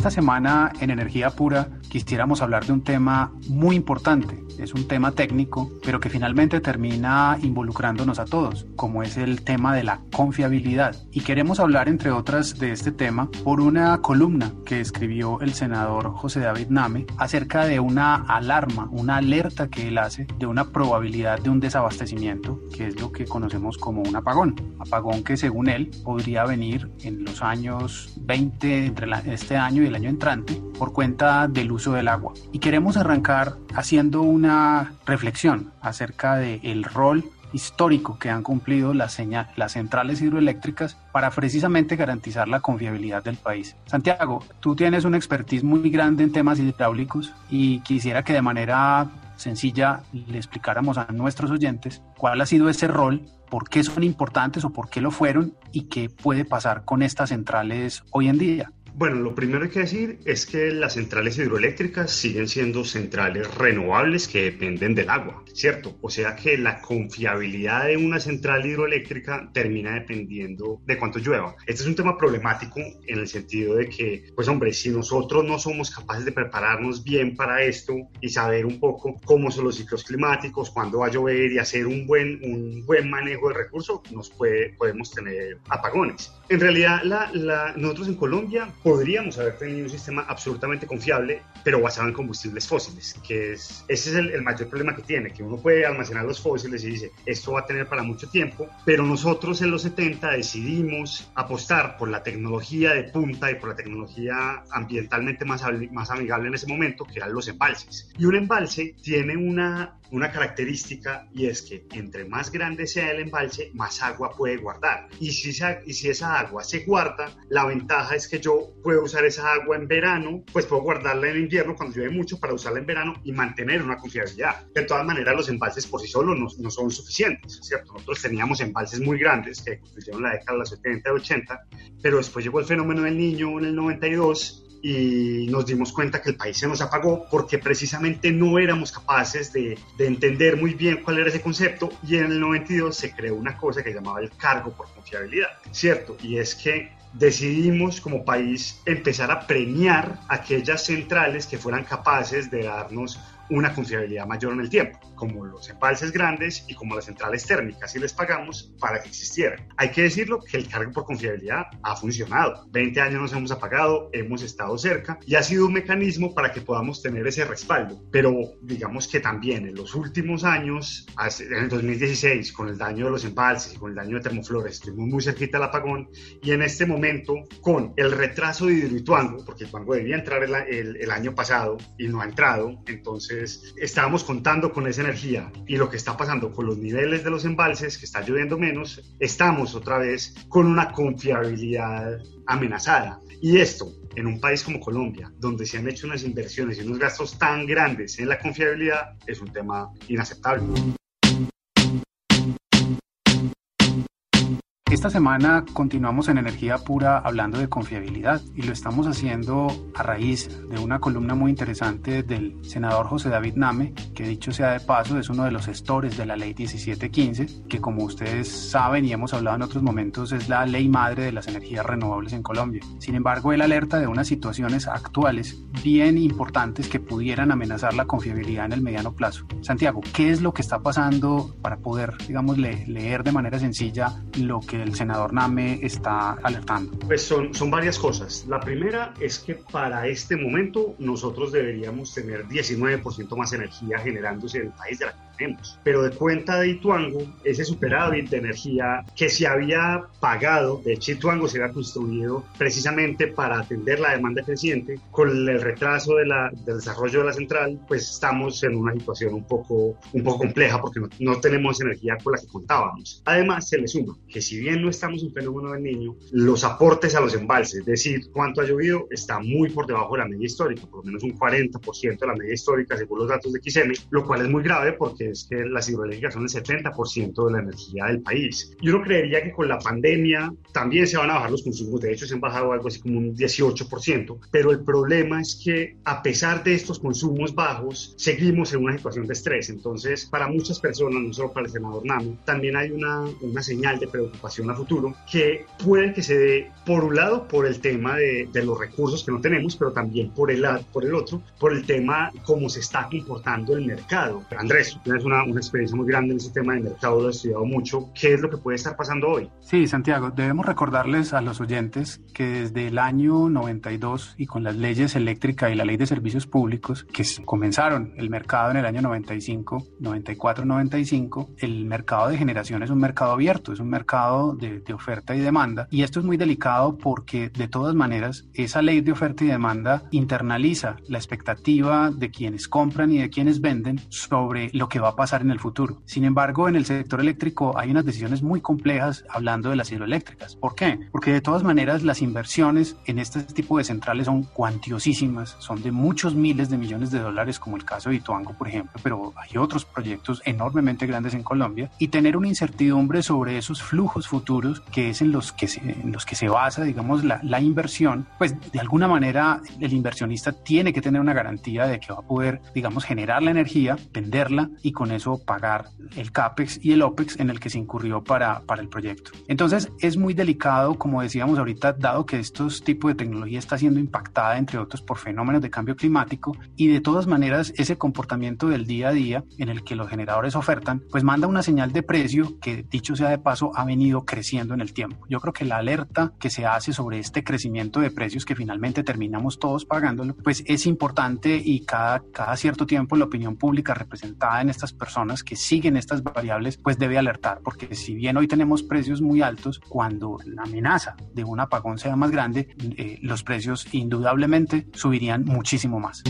Esta semana en Energía Pura quisiéramos hablar de un tema muy importante. Es un tema técnico, pero que finalmente termina involucrándonos a todos, como es el tema de la confiabilidad. Y queremos hablar, entre otras, de este tema por una columna que escribió el senador José David Name acerca de una alarma, una alerta que él hace de una probabilidad de un desabastecimiento, que es lo que conocemos como un apagón. Apagón que según él podría venir en los años 20, entre este año y el año entrante por cuenta del uso del agua. Y queremos arrancar haciendo una reflexión acerca del el rol histórico que han cumplido las, las centrales hidroeléctricas para precisamente garantizar la confiabilidad del país. Santiago, tú tienes una expertise muy grande en temas hidráulicos y quisiera que de manera sencilla le explicáramos a nuestros oyentes cuál ha sido ese rol, por qué son importantes o por qué lo fueron y qué puede pasar con estas centrales hoy en día. Bueno, lo primero que hay que decir es que las centrales hidroeléctricas siguen siendo centrales renovables que dependen del agua, ¿cierto? O sea que la confiabilidad de una central hidroeléctrica termina dependiendo de cuánto llueva. Este es un tema problemático en el sentido de que, pues hombre, si nosotros no somos capaces de prepararnos bien para esto y saber un poco cómo son los ciclos climáticos, cuándo va a llover y hacer un buen, un buen manejo de recursos, nos podemos tener apagones. En realidad, nosotros en Colombia podríamos haber tenido un sistema absolutamente confiable, pero basado en combustibles fósiles, que es, ese es el, mayor problema que tiene, que uno puede almacenar los fósiles y dice, esto va a tener para mucho tiempo, pero nosotros en los 70 decidimos apostar por la tecnología de punta y por la tecnología ambientalmente más, más amigable en ese momento, que eran los embalses. Y un embalse tiene una una característica y es que entre más grande sea el embalse, más agua puede guardar. Y si, y si esa agua se guarda, la ventaja es que yo puedo usar esa agua en verano, pues puedo guardarla en invierno cuando llueve mucho para usarla en verano y mantener una confiabilidad. De todas maneras, los embalses por sí solos no, son suficientes, ¿cierto? Nosotros teníamos embalses muy grandes que construyeron la década de los 70 y 80, pero después llegó el fenómeno del niño en el 92 y nos dimos cuenta que el país se nos apagó porque precisamente no éramos capaces de, de, entender muy bien cuál era ese concepto y en el 92 se creó una cosa que llamaba el cargo por confiabilidad, ¿cierto? Y es que decidimos como país empezar a premiar aquellas centrales que fueran capaces de darnos una confiabilidad mayor en el tiempo, como los embalses grandes y como las centrales térmicas, y les pagamos para que existieran. Hay que decirlo que el cargo por confiabilidad ha funcionado. 20 años nos hemos apagado, hemos estado cerca y ha sido un mecanismo para que podamos tener ese respaldo. Pero digamos que también en los últimos años, en el 2016, con el daño de los embalses y con el daño de termoflores, estuvimos muy cerquita al apagón y en este momento, con el retraso de Hidroituango, porque el Tuango debía entrar el, el año pasado y no ha entrado, entonces estábamos contando con esa energía y lo que está pasando con los niveles de los embalses, que está lloviendo menos, estamos otra vez con una confiabilidad amenazada. Y esto, en un país como Colombia, donde se han hecho unas inversiones y unos gastos tan grandes en la confiabilidad, es un tema inaceptable. Esta semana continuamos en Energía Pura hablando de confiabilidad y lo estamos haciendo a raíz de una columna muy interesante del senador José David Name, que dicho sea de paso es uno de los gestores de la ley 1715, que como ustedes saben y hemos hablado en otros momentos es la ley madre de las energías renovables en Colombia. Sin embargo, él alerta de unas situaciones actuales bien importantes que pudieran amenazar la confiabilidad en el mediano plazo. Santiago, ¿qué es lo que está pasando para poder, digamos, leer de manera sencilla lo que el senador Name está alertando? Pues son, son varias cosas. La primera es que para este momento nosotros deberíamos tener 19% más energía generándose en el país de la tenemos. Pero de cuenta de Ituango, ese superávit de energía que se había pagado, de hecho Ituango se había construido precisamente para atender la demanda creciente, con el retraso de la, del desarrollo de la central, pues estamos en una situación un poco, un poco compleja porque no, no tenemos energía con la que contábamos. Además, se le suma que si bien no estamos en fenómeno del niño, los aportes a los embalses, es decir, cuánto ha llovido, está muy por debajo de la media histórica, por lo menos un 40% de la media histórica según los datos de XM, lo cual es muy grave porque es que las hidroeléctricas son el 70% de la energía del país. Yo no creería que con la pandemia también se van a bajar los consumos, de hecho se han bajado algo así como un 18%, pero el problema es que a pesar de estos consumos bajos, seguimos en una situación de estrés. Entonces, para muchas personas, no solo para el senador Namo, también hay una, una señal de preocupación a futuro que puede que se dé, por un lado, por el tema de, de los recursos que no tenemos, pero también por el, por el otro, por el tema cómo se está comportando el mercado. Andrés, tú tienes una, una experiencia muy grande en ese tema de mercado, lo has estudiado mucho. ¿Qué es lo que puede estar pasando hoy? Sí, Santiago, debemos recordarles a los oyentes que desde el año 92 y con las leyes eléctrica y la ley de servicios públicos que comenzaron el mercado en el año 95, 94, 95, el mercado de generación es un mercado abierto, es un mercado de, oferta y demanda. Y esto es muy delicado porque de todas maneras esa ley de oferta y demanda internaliza la expectativa de quienes compran y de quienes venden sobre lo que va a pasar en el futuro. Sin embargo, en el sector eléctrico hay unas decisiones muy complejas hablando de las hidroeléctricas. ¿Por qué? Porque de todas maneras las inversiones en este tipo de centrales son cuantiosísimas, son de muchos miles de millones de dólares como el caso de Ituango, por ejemplo, pero hay otros proyectos enormemente grandes en Colombia y tener una incertidumbre sobre esos flujos futuros que es en los que se, en los que se basa, digamos, la, la inversión, pues de alguna manera el inversionista tiene que tener una garantía de que va a poder, digamos, generar la energía, venderla y con eso pagar el CAPEX y el OPEX en el que se incurrió para, para el proyecto. Entonces es muy delicado, como decíamos ahorita, dado que estos tipos de tecnología está siendo impactada, entre otros, por fenómenos de cambio climático y de todas maneras ese comportamiento del día a día en el que los generadores ofertan, pues manda una señal de precio que, dicho sea de paso, ha venido creciendo en el tiempo. Yo creo que la alerta que se hace sobre este crecimiento de precios que finalmente terminamos todos pagándolo, pues es importante y cada, cada cierto tiempo la opinión pública representada en estas personas que siguen estas variables, pues debe alertar, porque si bien hoy tenemos precios muy altos, cuando la amenaza de un apagón sea más grande, eh, los precios indudablemente subirían muchísimo más.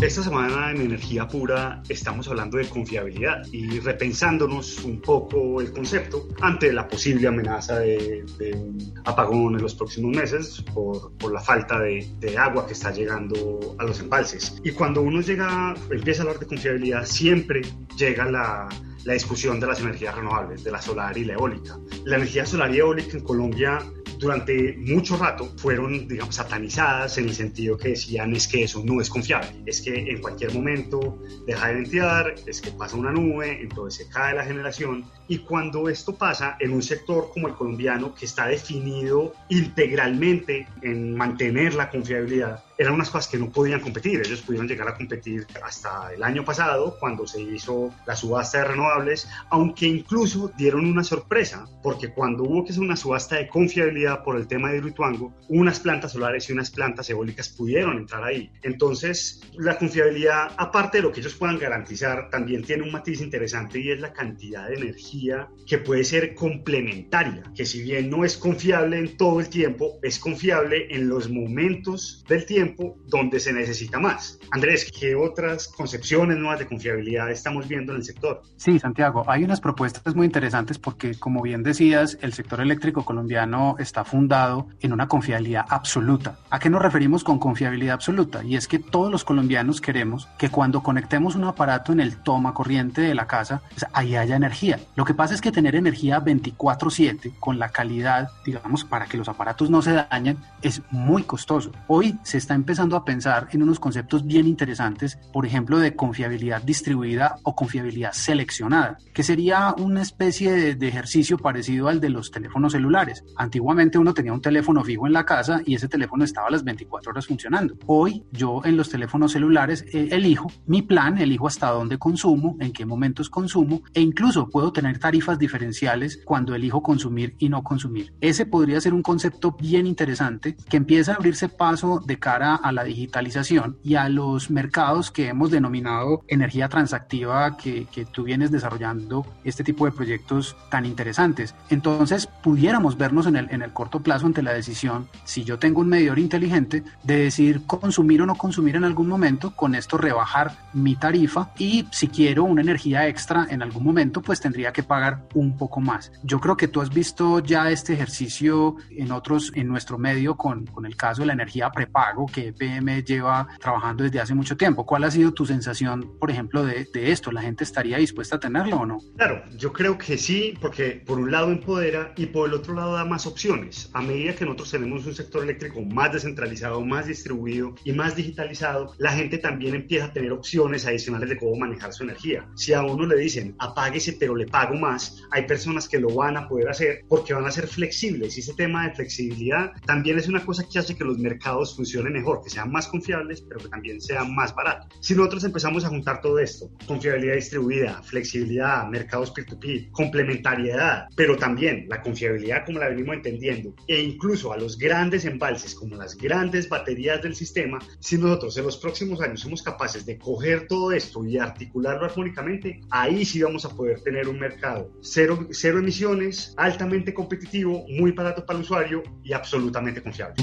Esta semana en Energía Pura estamos hablando de confiabilidad y repensándonos un poco el concepto ante la posible amenaza de, de un apagón en los próximos meses por, por la falta de, de, agua que está llegando a los embalses. Y cuando uno llega, empieza a hablar de confiabilidad, siempre llega la, la discusión de las energías renovables, de la solar y la eólica. La energía solar y eólica en Colombia durante mucho rato fueron, digamos, satanizadas en el sentido que decían es que eso no es confiable, es que en cualquier momento deja de ventear, es que pasa una nube, entonces se cae la generación. Y cuando esto pasa en un sector como el colombiano, que está definido integralmente en mantener la confiabilidad, eran unas cosas que no podían competir. Ellos pudieron llegar a competir hasta el año pasado, cuando se hizo la subasta de renovables, aunque incluso dieron una sorpresa, porque cuando hubo que hacer una subasta de confiabilidad por el tema de Hidroituango, unas plantas solares y unas plantas eólicas pudieron entrar ahí. Entonces, la confiabilidad, aparte de lo que ellos puedan garantizar, también tiene un matiz interesante y es la cantidad de energía que puede ser complementaria, que si bien no es confiable en todo el tiempo, es confiable en los momentos del tiempo donde se necesita más. Andrés, ¿qué otras concepciones nuevas de confiabilidad estamos viendo en el sector? Sí, Santiago, hay unas propuestas muy interesantes porque, como bien decías, el sector eléctrico colombiano está fundado en una confiabilidad absoluta. ¿A qué nos referimos con confiabilidad absoluta? Y es que todos los colombianos queremos que cuando conectemos un aparato en el toma corriente de la casa, pues ahí haya energía. Lo que pasa es que tener energía 24/7 con la calidad, digamos, para que los aparatos no se dañen, es muy costoso. Hoy se está empezando a pensar en unos conceptos bien interesantes, por ejemplo, de confiabilidad distribuida o confiabilidad seleccionada, que sería una especie de, de, ejercicio parecido al de los teléfonos celulares. Antiguamente uno tenía un teléfono fijo en la casa y ese teléfono estaba a las 24 horas funcionando. Hoy yo en los teléfonos celulares eh, elijo mi plan, elijo hasta dónde consumo, en qué momentos consumo e incluso puedo tener tarifas diferenciales cuando elijo consumir y no consumir. Ese podría ser un concepto bien interesante que empieza a abrirse paso de cara a la digitalización y a los mercados que hemos denominado energía transactiva que, que tú vienes desarrollando este tipo de proyectos tan interesantes. Entonces, pudiéramos vernos en el, en el corto plazo ante la decisión, si yo tengo un medidor inteligente, de decir consumir o no consumir en algún momento, con esto rebajar mi tarifa y si quiero una energía extra en algún momento, pues tendría que pagar un poco más. Yo creo que tú has visto ya este ejercicio en otros, en nuestro medio con, con el caso de la energía prepago que EPM lleva trabajando desde hace mucho tiempo. ¿Cuál ha sido tu sensación, por ejemplo, de, de esto? ¿La gente estaría dispuesta a tenerlo o no? Claro, yo creo que sí, porque por un lado empodera y por el otro lado da más opciones. A medida que nosotros tenemos un sector eléctrico más descentralizado, más distribuido y más digitalizado, la gente también empieza a tener opciones adicionales de cómo manejar su energía. Si a uno le dicen apáguese pero le pago más, hay personas que lo van a poder hacer porque van a ser flexibles y ese tema de flexibilidad también es una cosa que hace que los mercados funcionen mejor, que sean más confiables pero que también sean más baratos. Si nosotros empezamos a juntar todo esto, confiabilidad distribuida, flexibilidad, mercados peer-to-peer, complementariedad, pero también la confiabilidad como la venimos entendiendo e incluso a los grandes embalses como las grandes baterías del sistema, si nosotros en los próximos años somos capaces de coger todo esto y articularlo armónicamente, ahí sí vamos a poder tener un mercado cero, cero emisiones, altamente competitivo, muy barato para el usuario y absolutamente confiable.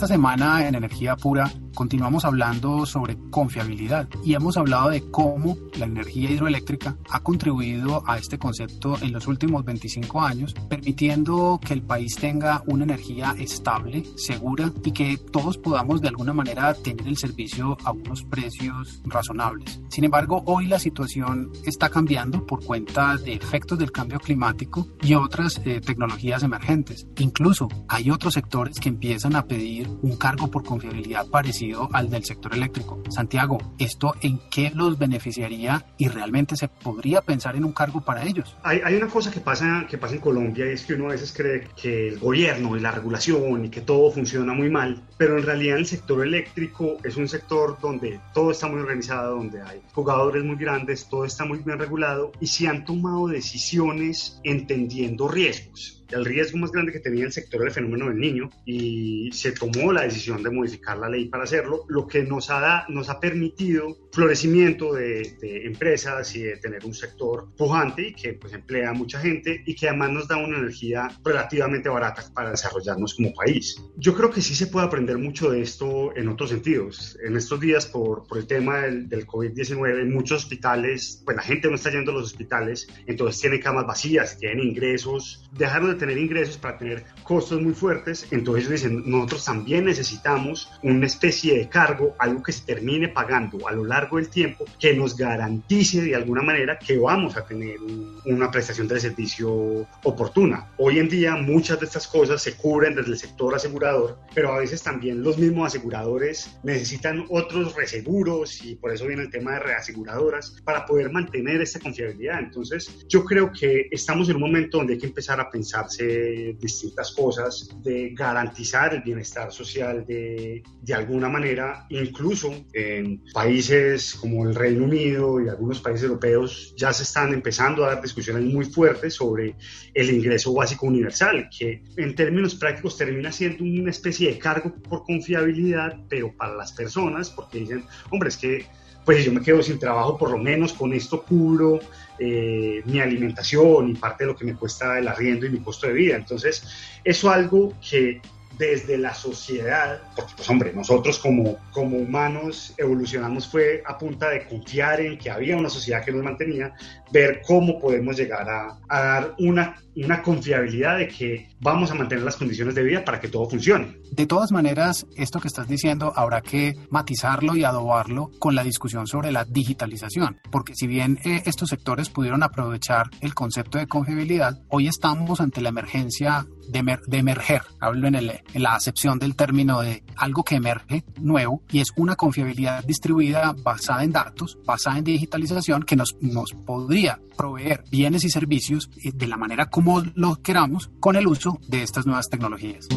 Esta semana en Energía Pura continuamos hablando sobre confiabilidad y hemos hablado de cómo la energía hidroeléctrica ha contribuido a este concepto en los últimos 25 años, permitiendo que el país tenga una energía estable, segura y que todos podamos de alguna manera tener el servicio a unos precios razonables. Sin embargo, hoy la situación está cambiando por cuenta de efectos del cambio climático y otras eh, tecnologías emergentes. Incluso hay otros sectores que empiezan a pedir un cargo por confiabilidad parecido al del sector eléctrico. Santiago, ¿esto en qué los beneficiaría y realmente se podría pensar en un cargo para ellos? Hay, una cosa que pasa, que pasa en Colombia y es que uno a veces cree que el gobierno y la regulación y que todo funciona muy mal, pero en realidad el sector eléctrico es un sector donde todo está muy organizado, donde hay jugadores muy grandes, todo está muy bien regulado y se han tomado decisiones entendiendo riesgos el riesgo más grande que tenía el sector del fenómeno del niño y se tomó la decisión de modificar la ley para hacerlo, lo que nos ha, nos ha permitido florecimiento de, de, empresas y de tener un sector pujante y que pues emplea a mucha gente y que además nos da una energía relativamente barata para desarrollarnos como país. Yo creo que sí se puede aprender mucho de esto en otros sentidos. En estos días, por, por el tema del, del COVID-19, en muchos hospitales, pues la gente no está yendo a los hospitales, entonces tienen camas vacías, tienen ingresos, dejaron de tener ingresos para tener costos muy fuertes, entonces dicen, nosotros también necesitamos una especie de cargo, algo que se termine pagando a lo largo del tiempo, que nos garantice de alguna manera que vamos a tener una prestación de servicio oportuna. Hoy en día muchas de estas cosas se cubren desde el sector asegurador, pero a veces también los mismos aseguradores necesitan otros reseguros y por eso viene el tema de reaseguradoras para poder mantener esta confiabilidad. Entonces yo creo que estamos en un momento donde hay que empezar a pensar distintas cosas, de garantizar el bienestar social de, de alguna manera, incluso en países como el Reino Unido y algunos países europeos ya se están empezando a dar discusiones muy fuertes sobre el ingreso básico universal, que en términos prácticos termina siendo una especie de cargo por confiabilidad, pero para las personas, porque dicen, hombre, es que pues si yo me quedo sin trabajo, por lo menos con esto cubro eh, mi alimentación y parte de lo que me cuesta el arriendo y mi costo de vida. Entonces, eso es algo que desde la sociedad, porque pues hombre, nosotros como, como humanos evolucionamos fue a punta de confiar en que había una sociedad que nos mantenía, ver cómo podemos llegar a, a dar una, una confiabilidad de que vamos a mantener las condiciones de vida para que todo funcione. De todas maneras, esto que estás diciendo habrá que matizarlo y adobarlo con la discusión sobre la digitalización, porque si bien eh, estos sectores pudieron aprovechar el concepto de confiabilidad, hoy estamos ante la emergencia de, emer de emerger, hablo en, el, en la acepción del término de algo que emerge nuevo y es una confiabilidad distribuida basada en datos, basada en digitalización que nos, nos podría proveer bienes y servicios eh, de la manera como lo queramos con el uso de estas nuevas tecnologías.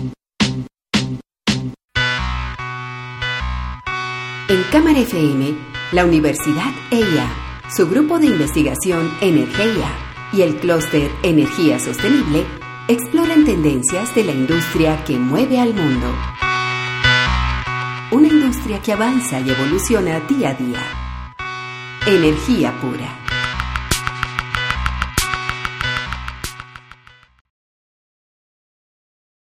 En Cámara FM, la Universidad EIA, su grupo de investigación Energía y el clúster Energía Sostenible exploran tendencias de la industria que mueve al mundo. Una industria que avanza y evoluciona día a día. Energía pura.